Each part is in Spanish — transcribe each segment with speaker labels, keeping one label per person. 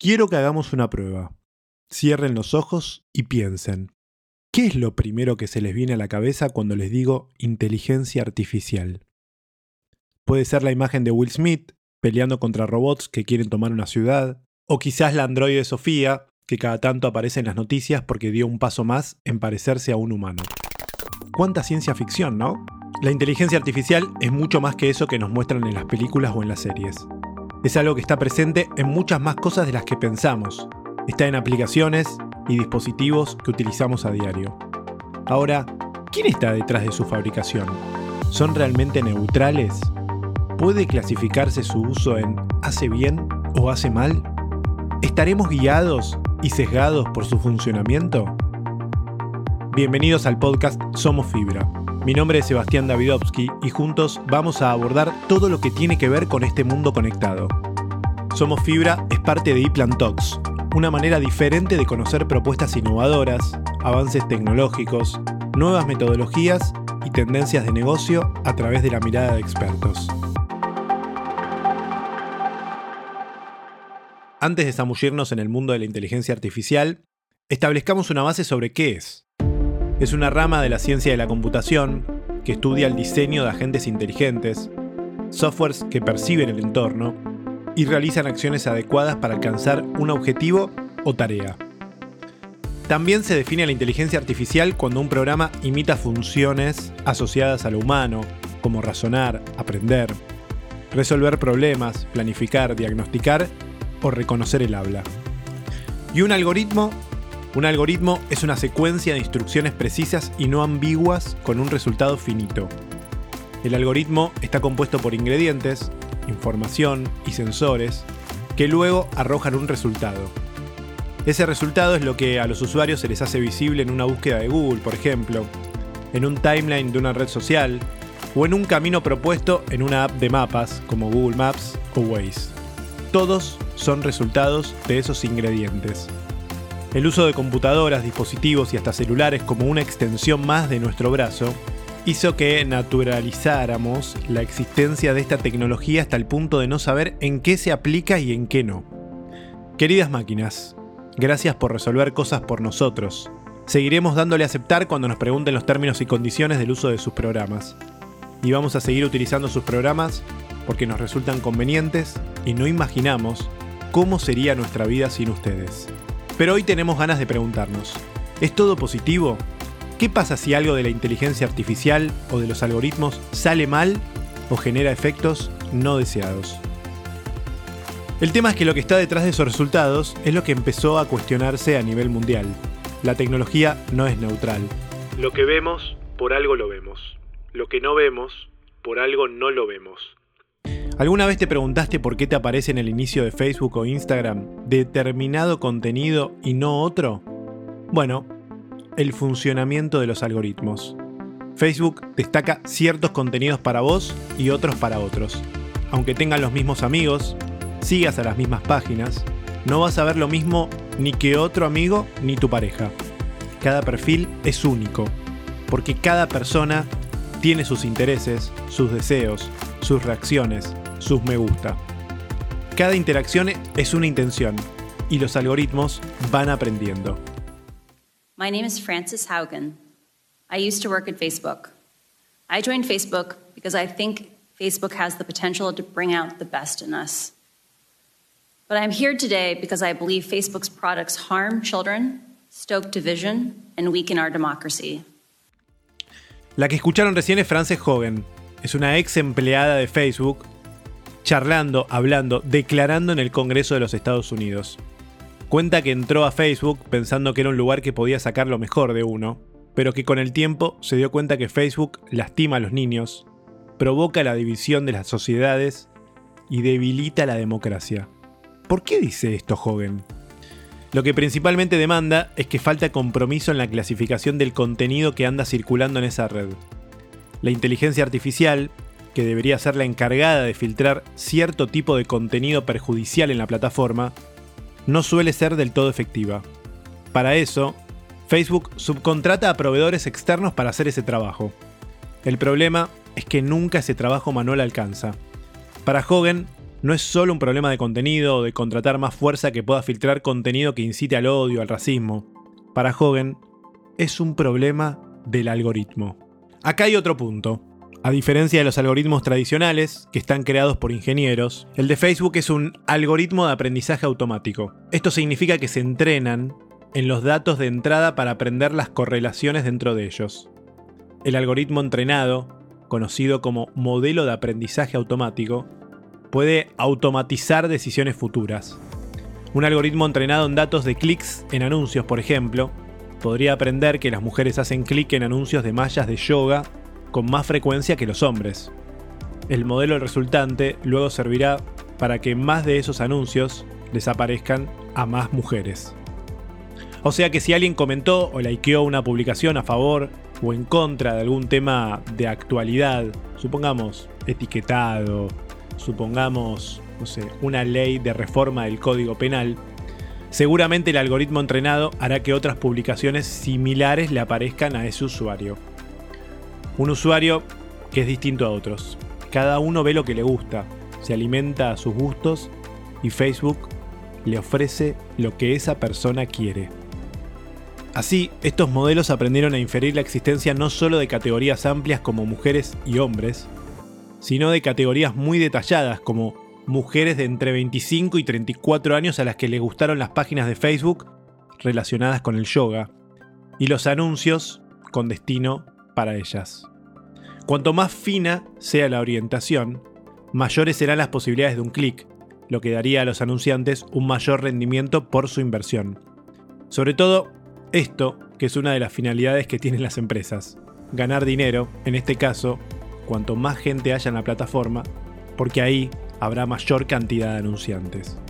Speaker 1: Quiero que hagamos una prueba. Cierren los ojos y piensen. ¿Qué es lo primero que se les viene a la cabeza cuando les digo inteligencia artificial? Puede ser la imagen de Will Smith peleando contra robots que quieren tomar una ciudad, o quizás la androide Sofía, que cada tanto aparece en las noticias porque dio un paso más en parecerse a un humano. ¿Cuánta ciencia ficción, no? La inteligencia artificial es mucho más que eso que nos muestran en las películas o en las series. Es algo que está presente en muchas más cosas de las que pensamos. Está en aplicaciones y dispositivos que utilizamos a diario. Ahora, ¿quién está detrás de su fabricación? ¿Son realmente neutrales? ¿Puede clasificarse su uso en hace bien o hace mal? ¿Estaremos guiados y sesgados por su funcionamiento? Bienvenidos al podcast Somos Fibra mi nombre es Sebastián Davidovsky y juntos vamos a abordar todo lo que tiene que ver con este mundo conectado. Somos Fibra es parte de ePlan Talks, una manera diferente de conocer propuestas innovadoras, avances tecnológicos, nuevas metodologías y tendencias de negocio a través de la mirada de expertos. Antes de zambullirnos en el mundo de la inteligencia artificial, establezcamos una base sobre qué es. Es una rama de la ciencia de la computación que estudia el diseño de agentes inteligentes, softwares que perciben el entorno y realizan acciones adecuadas para alcanzar un objetivo o tarea. También se define la inteligencia artificial cuando un programa imita funciones asociadas a lo humano, como razonar, aprender, resolver problemas, planificar, diagnosticar o reconocer el habla. Y un algoritmo un algoritmo es una secuencia de instrucciones precisas y no ambiguas con un resultado finito. El algoritmo está compuesto por ingredientes, información y sensores que luego arrojan un resultado. Ese resultado es lo que a los usuarios se les hace visible en una búsqueda de Google, por ejemplo, en un timeline de una red social o en un camino propuesto en una app de mapas como Google Maps o Waze. Todos son resultados de esos ingredientes. El uso de computadoras, dispositivos y hasta celulares como una extensión más de nuestro brazo hizo que naturalizáramos la existencia de esta tecnología hasta el punto de no saber en qué se aplica y en qué no. Queridas máquinas, gracias por resolver cosas por nosotros. Seguiremos dándole a aceptar cuando nos pregunten los términos y condiciones del uso de sus programas. Y vamos a seguir utilizando sus programas porque nos resultan convenientes y no imaginamos cómo sería nuestra vida sin ustedes. Pero hoy tenemos ganas de preguntarnos, ¿es todo positivo? ¿Qué pasa si algo de la inteligencia artificial o de los algoritmos sale mal o genera efectos no deseados? El tema es que lo que está detrás de esos resultados es lo que empezó a cuestionarse a nivel mundial. La tecnología no es neutral. Lo que vemos, por algo lo vemos. Lo que no vemos, por algo no lo vemos. ¿Alguna vez te preguntaste por qué te aparece en el inicio de Facebook o Instagram determinado contenido y no otro? Bueno, el funcionamiento de los algoritmos. Facebook destaca ciertos contenidos para vos y otros para otros. Aunque tengan los mismos amigos, sigas a las mismas páginas, no vas a ver lo mismo ni que otro amigo ni tu pareja. Cada perfil es único, porque cada persona tiene sus intereses, sus deseos, sus reacciones, sus me gusta. Cada interacción es una intención y los algoritmos van aprendiendo.
Speaker 2: My name is Frances Haugen. I used to work at Facebook. I joined Facebook because I think Facebook has the potential to bring out the best in us. But I'm here today because I believe Facebook's products harm children, stoke division, and weaken our democracy.
Speaker 1: La que escucharon recién es Frances Hogan. Es una ex empleada de Facebook charlando, hablando, declarando en el Congreso de los Estados Unidos. Cuenta que entró a Facebook pensando que era un lugar que podía sacar lo mejor de uno, pero que con el tiempo se dio cuenta que Facebook lastima a los niños, provoca la división de las sociedades y debilita la democracia. ¿Por qué dice esto Hogan? Lo que principalmente demanda es que falta compromiso en la clasificación del contenido que anda circulando en esa red. La inteligencia artificial, que debería ser la encargada de filtrar cierto tipo de contenido perjudicial en la plataforma, no suele ser del todo efectiva. Para eso, Facebook subcontrata a proveedores externos para hacer ese trabajo. El problema es que nunca ese trabajo manual alcanza. Para Hogan, no es solo un problema de contenido o de contratar más fuerza que pueda filtrar contenido que incite al odio, al racismo. Para Hogan, es un problema del algoritmo. Acá hay otro punto. A diferencia de los algoritmos tradicionales, que están creados por ingenieros, el de Facebook es un algoritmo de aprendizaje automático. Esto significa que se entrenan en los datos de entrada para aprender las correlaciones dentro de ellos. El algoritmo entrenado, conocido como modelo de aprendizaje automático, puede automatizar decisiones futuras. Un algoritmo entrenado en datos de clics en anuncios, por ejemplo, podría aprender que las mujeres hacen clic en anuncios de mallas de yoga con más frecuencia que los hombres. El modelo resultante luego servirá para que más de esos anuncios les aparezcan a más mujeres. O sea que si alguien comentó o likeó una publicación a favor o en contra de algún tema de actualidad, supongamos etiquetado, supongamos, no sé, una ley de reforma del Código Penal, seguramente el algoritmo entrenado hará que otras publicaciones similares le aparezcan a ese usuario. Un usuario que es distinto a otros. Cada uno ve lo que le gusta, se alimenta a sus gustos y Facebook le ofrece lo que esa persona quiere. Así, estos modelos aprendieron a inferir la existencia no solo de categorías amplias como mujeres y hombres, sino de categorías muy detalladas como mujeres de entre 25 y 34 años a las que les gustaron las páginas de Facebook relacionadas con el yoga y los anuncios con destino para ellas. Cuanto más fina sea la orientación, mayores serán las posibilidades de un clic, lo que daría a los anunciantes un mayor rendimiento por su inversión. Sobre todo, esto, que es una de las finalidades que tienen las empresas, ganar dinero, en este caso, cuanto más gente haya en la plataforma, porque ahí habrá mayor cantidad de anunciantes.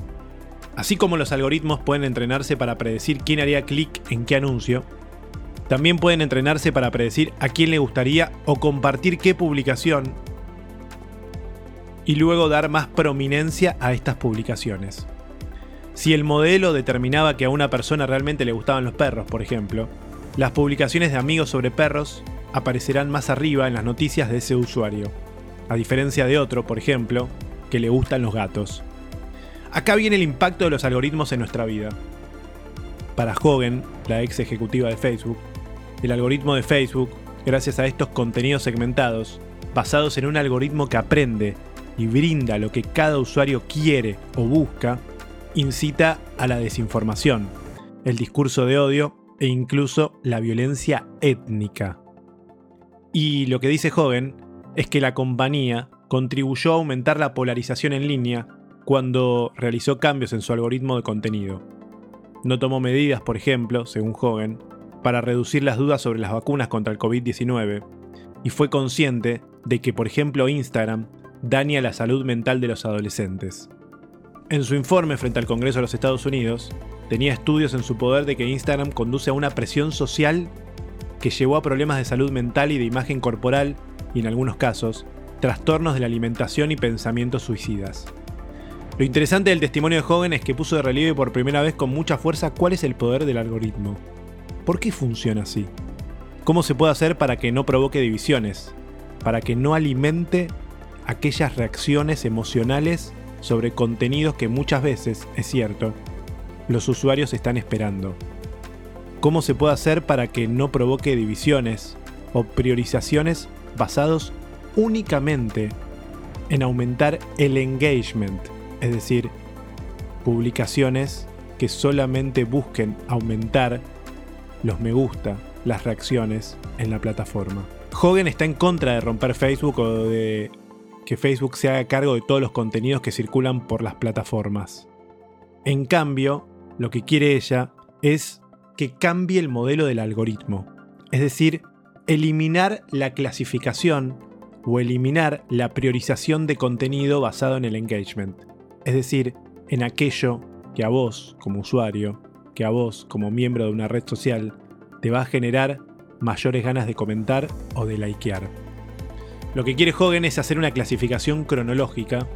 Speaker 1: Así como los algoritmos pueden entrenarse para predecir quién haría clic en qué anuncio, también pueden entrenarse para predecir a quién le gustaría o compartir qué publicación y luego dar más prominencia a estas publicaciones. Si el modelo determinaba que a una persona realmente le gustaban los perros, por ejemplo, las publicaciones de amigos sobre perros aparecerán más arriba en las noticias de ese usuario, a diferencia de otro, por ejemplo, que le gustan los gatos. Acá viene el impacto de los algoritmos en nuestra vida. Para Hogan, la ex ejecutiva de Facebook, el algoritmo de Facebook, gracias a estos contenidos segmentados, basados en un algoritmo que aprende y brinda lo que cada usuario quiere o busca, incita a la desinformación, el discurso de odio e incluso la violencia étnica. Y lo que dice Hogan es que la compañía contribuyó a aumentar la polarización en línea cuando realizó cambios en su algoritmo de contenido. No tomó medidas, por ejemplo, según Hogan, para reducir las dudas sobre las vacunas contra el COVID-19, y fue consciente de que, por ejemplo, Instagram daña la salud mental de los adolescentes. En su informe frente al Congreso de los Estados Unidos, tenía estudios en su poder de que Instagram conduce a una presión social que llevó a problemas de salud mental y de imagen corporal y en algunos casos, trastornos de la alimentación y pensamientos suicidas. Lo interesante del testimonio de Hogan es que puso de relieve por primera vez con mucha fuerza cuál es el poder del algoritmo. ¿Por qué funciona así? ¿Cómo se puede hacer para que no provoque divisiones? Para que no alimente aquellas reacciones emocionales sobre contenidos que muchas veces, es cierto, los usuarios están esperando cómo se puede hacer para que no provoque divisiones o priorizaciones basados únicamente en aumentar el engagement, es decir, publicaciones que solamente busquen aumentar los me gusta, las reacciones en la plataforma. Hogan está en contra de romper Facebook o de que Facebook se haga cargo de todos los contenidos que circulan por las plataformas. En cambio, lo que quiere ella es que cambie el modelo del algoritmo. Es decir, eliminar la clasificación o eliminar la priorización de contenido basado en el engagement. Es decir, en aquello que a vos como usuario, que a vos como miembro de una red social, te va a generar mayores ganas de comentar o de likear. Lo que quiere Hogan es hacer una clasificación cronológica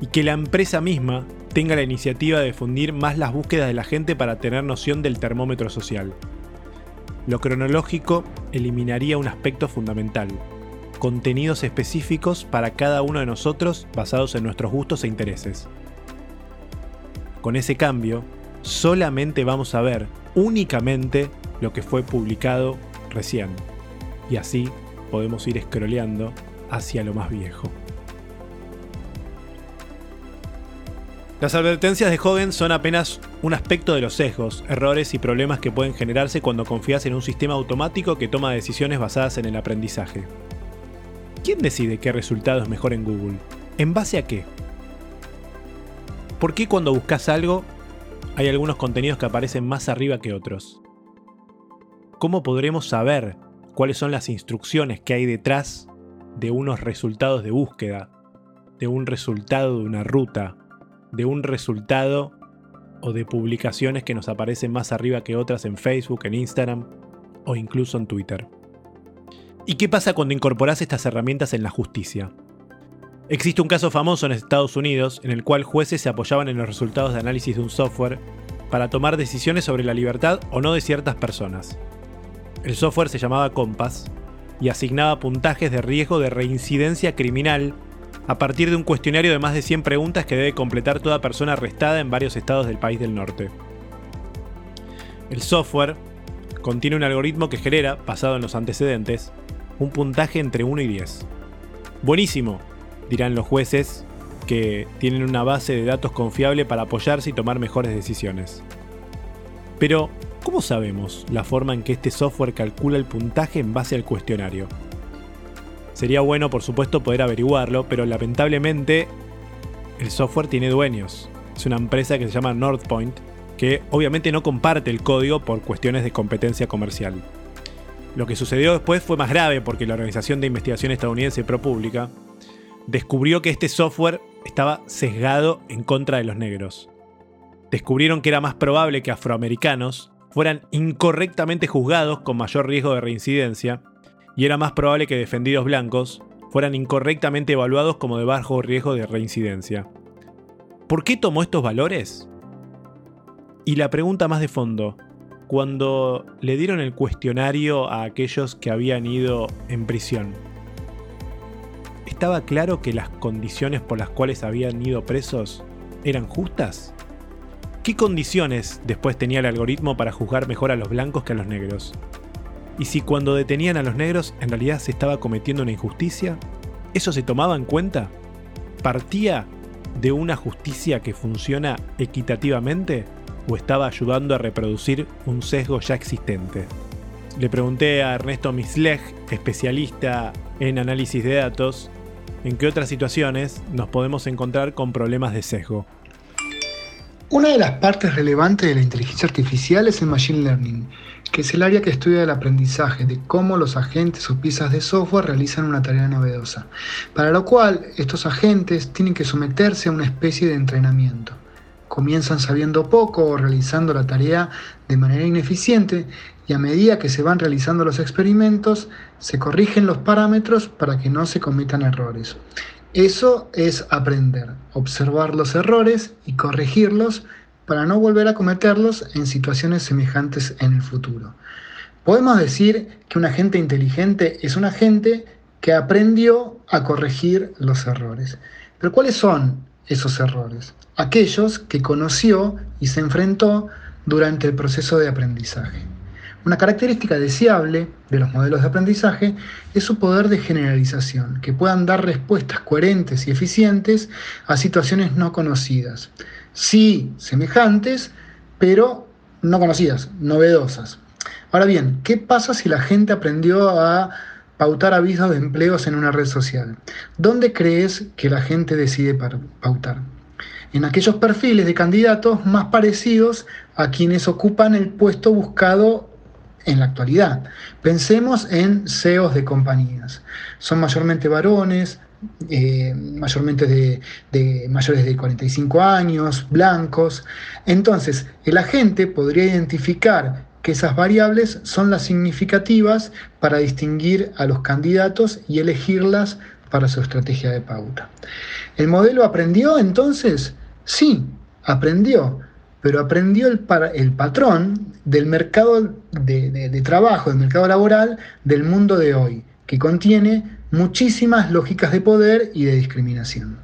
Speaker 1: y que la empresa misma tenga la iniciativa de difundir más las búsquedas de la gente para tener noción del termómetro social. Lo cronológico eliminaría un aspecto fundamental, contenidos específicos para cada uno de nosotros basados en nuestros gustos e intereses. Con ese cambio, solamente vamos a ver únicamente lo que fue publicado recién. Y así podemos ir scrolleando hacia lo más viejo. Las advertencias de Hogan son apenas un aspecto de los sesgos, errores y problemas que pueden generarse cuando confías en un sistema automático que toma decisiones basadas en el aprendizaje. ¿Quién decide qué resultado es mejor en Google? ¿En base a qué? ¿Por qué cuando buscas algo hay algunos contenidos que aparecen más arriba que otros? ¿Cómo podremos saber cuáles son las instrucciones que hay detrás de unos resultados de búsqueda, de un resultado de una ruta, de un resultado o de publicaciones que nos aparecen más arriba que otras en Facebook, en Instagram o incluso en Twitter. ¿Y qué pasa cuando incorporas estas herramientas en la justicia? Existe un caso famoso en Estados Unidos en el cual jueces se apoyaban en los resultados de análisis de un software para tomar decisiones sobre la libertad o no de ciertas personas. El software se llamaba Compass y asignaba puntajes de riesgo de reincidencia criminal a partir de un cuestionario de más de 100 preguntas que debe completar toda persona arrestada en varios estados del país del norte. El software contiene un algoritmo que genera, basado en los antecedentes, un puntaje entre 1 y 10. Buenísimo, dirán los jueces, que tienen una base de datos confiable para apoyarse y tomar mejores decisiones. Pero, ¿cómo sabemos la forma en que este software calcula el puntaje en base al cuestionario? Sería bueno, por supuesto, poder averiguarlo, pero lamentablemente el software tiene dueños. Es una empresa que se llama NorthPoint, que obviamente no comparte el código por cuestiones de competencia comercial. Lo que sucedió después fue más grave porque la Organización de Investigación Estadounidense ProPublica descubrió que este software estaba sesgado en contra de los negros. Descubrieron que era más probable que afroamericanos fueran incorrectamente juzgados con mayor riesgo de reincidencia y era más probable que defendidos blancos fueran incorrectamente evaluados como de bajo riesgo de reincidencia. ¿Por qué tomó estos valores? Y la pregunta más de fondo, cuando le dieron el cuestionario a aquellos que habían ido en prisión, ¿estaba claro que las condiciones por las cuales habían ido presos eran justas? ¿Qué condiciones después tenía el algoritmo para juzgar mejor a los blancos que a los negros? y si cuando detenían a los negros en realidad se estaba cometiendo una injusticia, ¿eso se tomaba en cuenta? ¿Partía de una justicia que funciona equitativamente o estaba ayudando a reproducir un sesgo ya existente? Le pregunté a Ernesto Misleg, especialista en análisis de datos, en qué otras situaciones nos podemos encontrar con problemas de sesgo.
Speaker 3: Una de las partes relevantes de la inteligencia artificial es el Machine Learning, que es el área que estudia el aprendizaje de cómo los agentes o piezas de software realizan una tarea novedosa, para lo cual estos agentes tienen que someterse a una especie de entrenamiento. Comienzan sabiendo poco o realizando la tarea de manera ineficiente y a medida que se van realizando los experimentos se corrigen los parámetros para que no se cometan errores. Eso es aprender, observar los errores y corregirlos para no volver a cometerlos en situaciones semejantes en el futuro. Podemos decir que un agente inteligente es un agente que aprendió a corregir los errores. Pero ¿cuáles son esos errores? Aquellos que conoció y se enfrentó durante el proceso de aprendizaje. Una característica deseable de los modelos de aprendizaje es su poder de generalización, que puedan dar respuestas coherentes y eficientes a situaciones no conocidas sí semejantes, pero no conocidas, novedosas. Ahora bien, ¿qué pasa si la gente aprendió a pautar avisos de empleos en una red social? ¿Dónde crees que la gente decide pautar? En aquellos perfiles de candidatos más parecidos a quienes ocupan el puesto buscado en la actualidad. Pensemos en CEOs de compañías. Son mayormente varones, eh, mayormente de, mayores de 45 años, blancos. Entonces, el agente podría identificar que esas variables son las significativas para distinguir a los candidatos y elegirlas para su estrategia de pauta. ¿El modelo aprendió entonces? Sí, aprendió, pero aprendió el, patrón del mercado de trabajo, del mercado laboral del mundo de hoy, que contiene muchísimas lógicas de poder y de discriminación.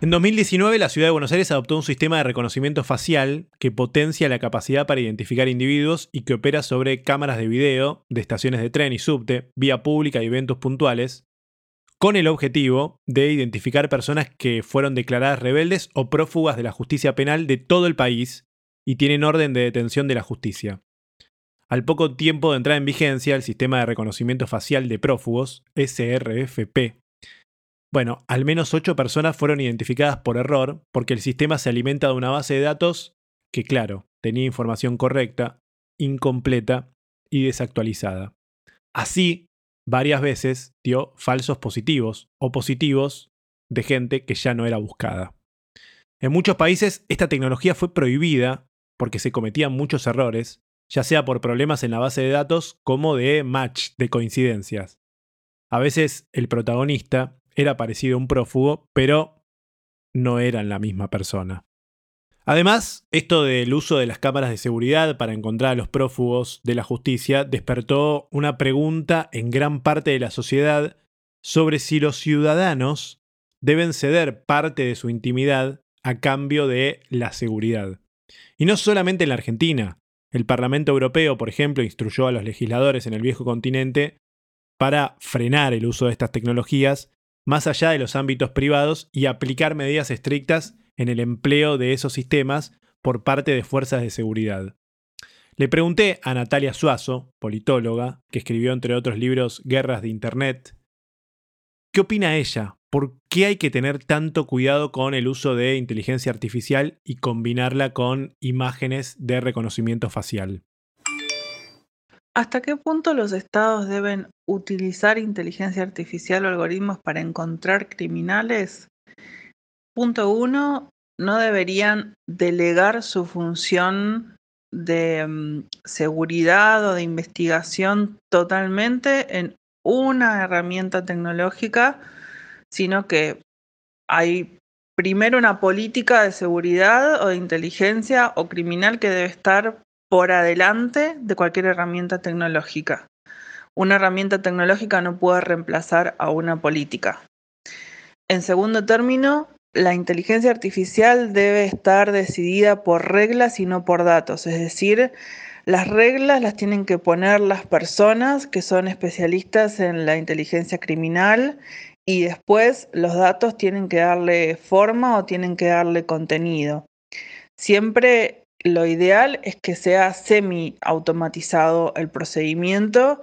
Speaker 1: En 2019, la ciudad de Buenos Aires adoptó un sistema de reconocimiento facial que potencia la capacidad para identificar individuos y que opera sobre cámaras de video de estaciones de tren y subte, vía pública y eventos puntuales, con el objetivo de identificar personas que fueron declaradas rebeldes o prófugas de la justicia penal de todo el país y tienen orden de detención de la justicia. Al poco tiempo de entrar en vigencia, el sistema de reconocimiento facial de prófugos, SRFP, bueno, al menos ocho personas fueron identificadas por error porque el sistema se alimenta de una base de datos que, claro, tenía información correcta, incompleta y desactualizada. Así, varias veces dio falsos positivos o positivos de gente que ya no era buscada. En muchos países esta tecnología fue prohibida porque se cometían muchos errores, ya sea por problemas en la base de datos como de match, de coincidencias. A veces el protagonista era parecido a un prófugo, pero no eran la misma persona. Además, esto del uso de las cámaras de seguridad para encontrar a los prófugos de la justicia despertó una pregunta en gran parte de la sociedad sobre si los ciudadanos deben ceder parte de su intimidad a cambio de la seguridad. Y no solamente en la Argentina. El Parlamento Europeo, por ejemplo, instruyó a los legisladores en el viejo continente para frenar el uso de estas tecnologías más allá de los ámbitos privados y aplicar medidas estrictas en el empleo de esos sistemas por parte de fuerzas de seguridad. Le pregunté a Natalia Suazo, politóloga, que escribió entre otros libros Guerras de Internet, ¿qué opina ella? ¿Por qué hay que tener tanto cuidado con el uso de inteligencia artificial y combinarla con imágenes de reconocimiento facial?
Speaker 4: ¿Hasta qué punto los estados deben utilizar inteligencia artificial o algoritmos para encontrar criminales? Punto uno, no deberían delegar su función de mm, seguridad o de investigación totalmente en una herramienta tecnológica, sino que hay primero una política de seguridad o de inteligencia o criminal que debe estar por adelante de cualquier herramienta tecnológica. Una herramienta tecnológica no puede reemplazar a una política. En segundo término, la inteligencia artificial debe estar decidida por reglas y no por datos, es decir, las reglas las tienen que poner las personas que son especialistas en la inteligencia criminal y después los datos tienen que darle forma o tienen que darle contenido. Siempre lo ideal es que sea semi automatizado el procedimiento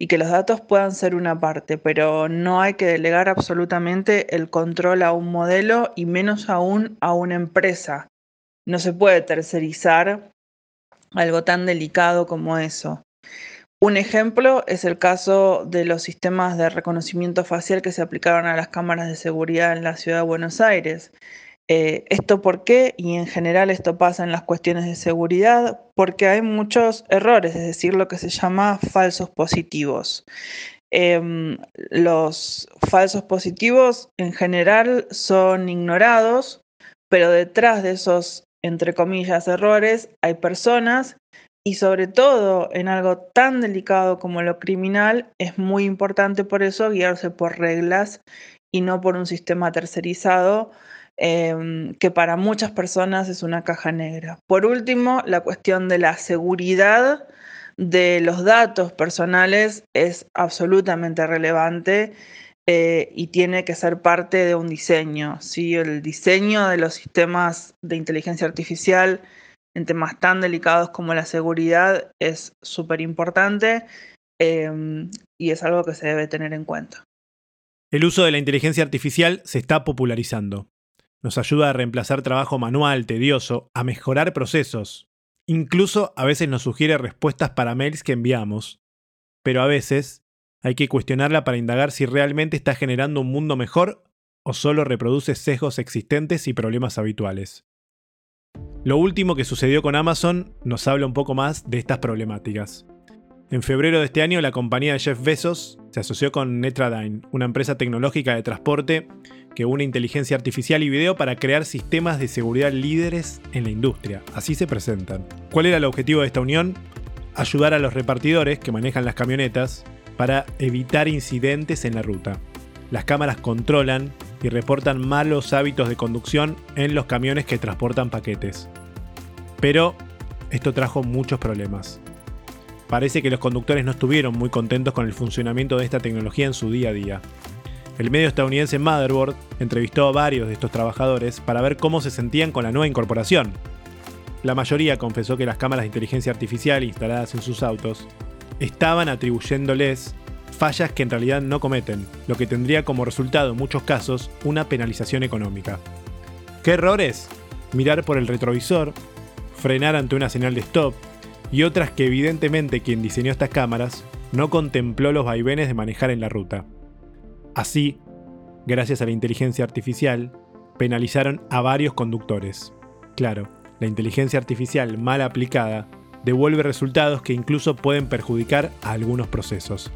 Speaker 4: y que los datos puedan ser una parte, pero no hay que delegar absolutamente el control a un modelo y menos aún a una empresa. No se puede tercerizar algo tan delicado como eso. Un ejemplo es el caso de los sistemas de reconocimiento facial que se aplicaron a las cámaras de seguridad en la ciudad de Buenos Aires. Eh, ¿Esto por qué? Y en general esto pasa en las cuestiones de seguridad porque hay muchos errores, es decir, lo que se llama falsos positivos. Em, los falsos positivos en general son ignorados, pero detrás de esos, entre comillas, errores hay personas y sobre todo en algo tan delicado como lo criminal es muy importante por eso guiarse por reglas y no por un sistema tercerizado Em, que para muchas personas es una caja negra. Por último, la cuestión de la seguridad de los datos personales es absolutamente relevante eh, y tiene que ser parte de un diseño. ¿sí? El diseño de los sistemas de inteligencia artificial en temas tan delicados como la seguridad es súper importante em, y es algo que se debe tener en cuenta.
Speaker 1: El uso de la inteligencia artificial se está popularizando. Nos ayuda a reemplazar trabajo manual, tedioso, a mejorar procesos. Incluso a veces nos sugiere respuestas para mails que enviamos. Pero a veces hay que cuestionarla para indagar si realmente está generando un mundo mejor o solo reproduce sesgos existentes y problemas habituales. Lo último que sucedió con Amazon nos habla un poco más de estas problemáticas. En febrero de este año, la compañía de Jeff Bezos se asoció con Netradyne, una empresa tecnológica de transporte que une inteligencia artificial y video para crear sistemas de seguridad líderes en la industria. Así se presentan. ¿Cuál era el objetivo de esta unión? Ayudar a los repartidores que manejan las camionetas para evitar incidentes en la ruta. las cámaras controlan y reportan malos hábitos de conducción en los camiones que transportan paquetes. Pero esto trajo muchos problemas. Parece que los conductores no estuvieron muy contentos con el funcionamiento de esta tecnología en su día a día. El medio estadounidense Motherboard entrevistó a varios de estos trabajadores para ver cómo se sentían con la nueva incorporación. La mayoría confesó que las cámaras de inteligencia artificial instaladas en sus autos estaban atribuyéndoles fallas que en realidad no cometen, lo que tendría como resultado en muchos casos una penalización económica. ¿Qué errores? Mirar por el retrovisor, frenar ante una señal de stop y otras que evidentemente quien diseñó estas cámaras no contempló los vaivenes de manejar en la ruta. Así, gracias a la inteligencia artificial, penalizaron a varios conductores. Claro, la inteligencia artificial mal aplicada devuelve resultados que incluso pueden perjudicar a algunos procesos.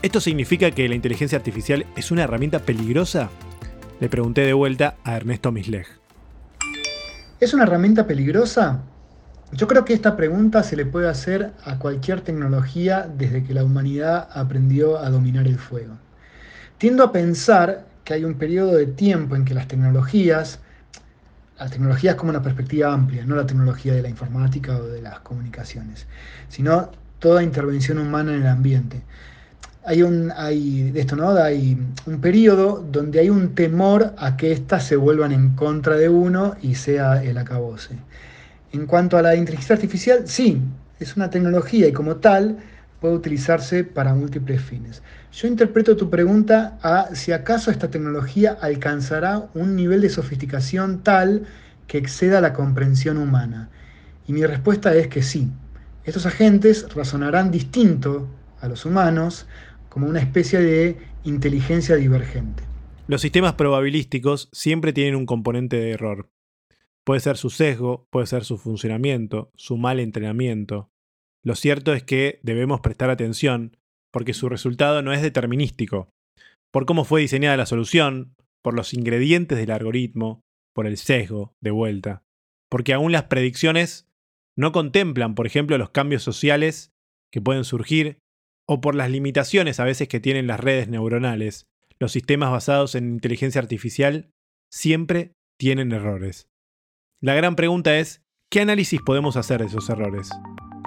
Speaker 1: ¿Esto significa que la inteligencia artificial es una herramienta peligrosa? Le pregunté de vuelta a Ernesto Misleg.
Speaker 3: ¿Es una herramienta peligrosa? Yo creo que esta pregunta se le puede hacer a cualquier tecnología desde que la humanidad aprendió a dominar el fuego. Tiendo a pensar que hay un periodo de tiempo en que las tecnologías, las tecnologías como una perspectiva amplia, no la tecnología de la informática o de las comunicaciones, sino toda intervención humana en el ambiente. Hay un, hay, esto, ¿no? hay un periodo donde hay un temor a que éstas se vuelvan en contra de uno y sea el acabose. En cuanto a la inteligencia artificial, sí, es una tecnología y como tal puede utilizarse para múltiples fines. Yo interpreto tu pregunta a si acaso esta tecnología alcanzará un nivel de sofisticación tal que exceda la comprensión humana. Y mi respuesta es que sí. Estos agentes razonarán distinto a los humanos como una especie de inteligencia divergente.
Speaker 1: Los sistemas probabilísticos siempre tienen un componente de error. Puede ser su sesgo, puede ser su funcionamiento, su mal entrenamiento, lo cierto es que debemos prestar atención porque su resultado no es determinístico, por cómo fue diseñada la solución, por los ingredientes del algoritmo, por el sesgo de vuelta, porque aún las predicciones no contemplan, por ejemplo, los cambios sociales que pueden surgir o por las limitaciones a veces que tienen las redes neuronales. Los sistemas basados en inteligencia artificial siempre tienen errores. La gran pregunta es, ¿qué análisis podemos hacer de esos errores?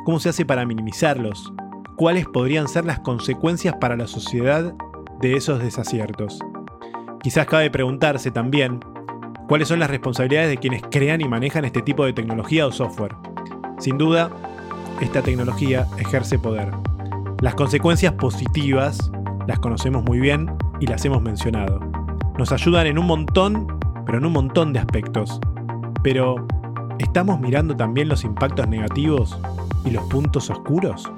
Speaker 1: ¿Cómo se hace para minimizarlos? ¿Cuáles podrían ser las consecuencias para la sociedad de esos desaciertos? Quizás cabe preguntarse también cuáles son las responsabilidades de quienes crean y manejan este tipo de tecnología o software. Sin duda, esta tecnología ejerce poder. Las consecuencias positivas las conocemos muy bien y las hemos mencionado. Nos ayudan en un montón, pero en un montón de aspectos. Pero, ¿estamos mirando también los impactos negativos y los puntos oscuros?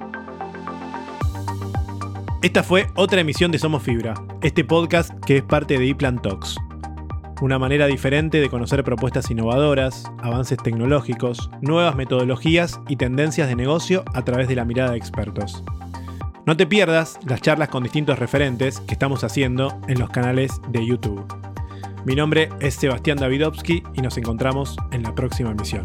Speaker 1: Esta fue otra emisión de Somos Fibra, este podcast que es parte de ePlan Talks. Una manera diferente de conocer propuestas innovadoras, avances tecnológicos, nuevas metodologías y tendencias de negocio a través de la mirada de expertos. No te pierdas las charlas con distintos referentes que estamos haciendo en los canales de YouTube. Mi nombre es Sebastián Davidovsky y nos encontramos en la próxima emisión.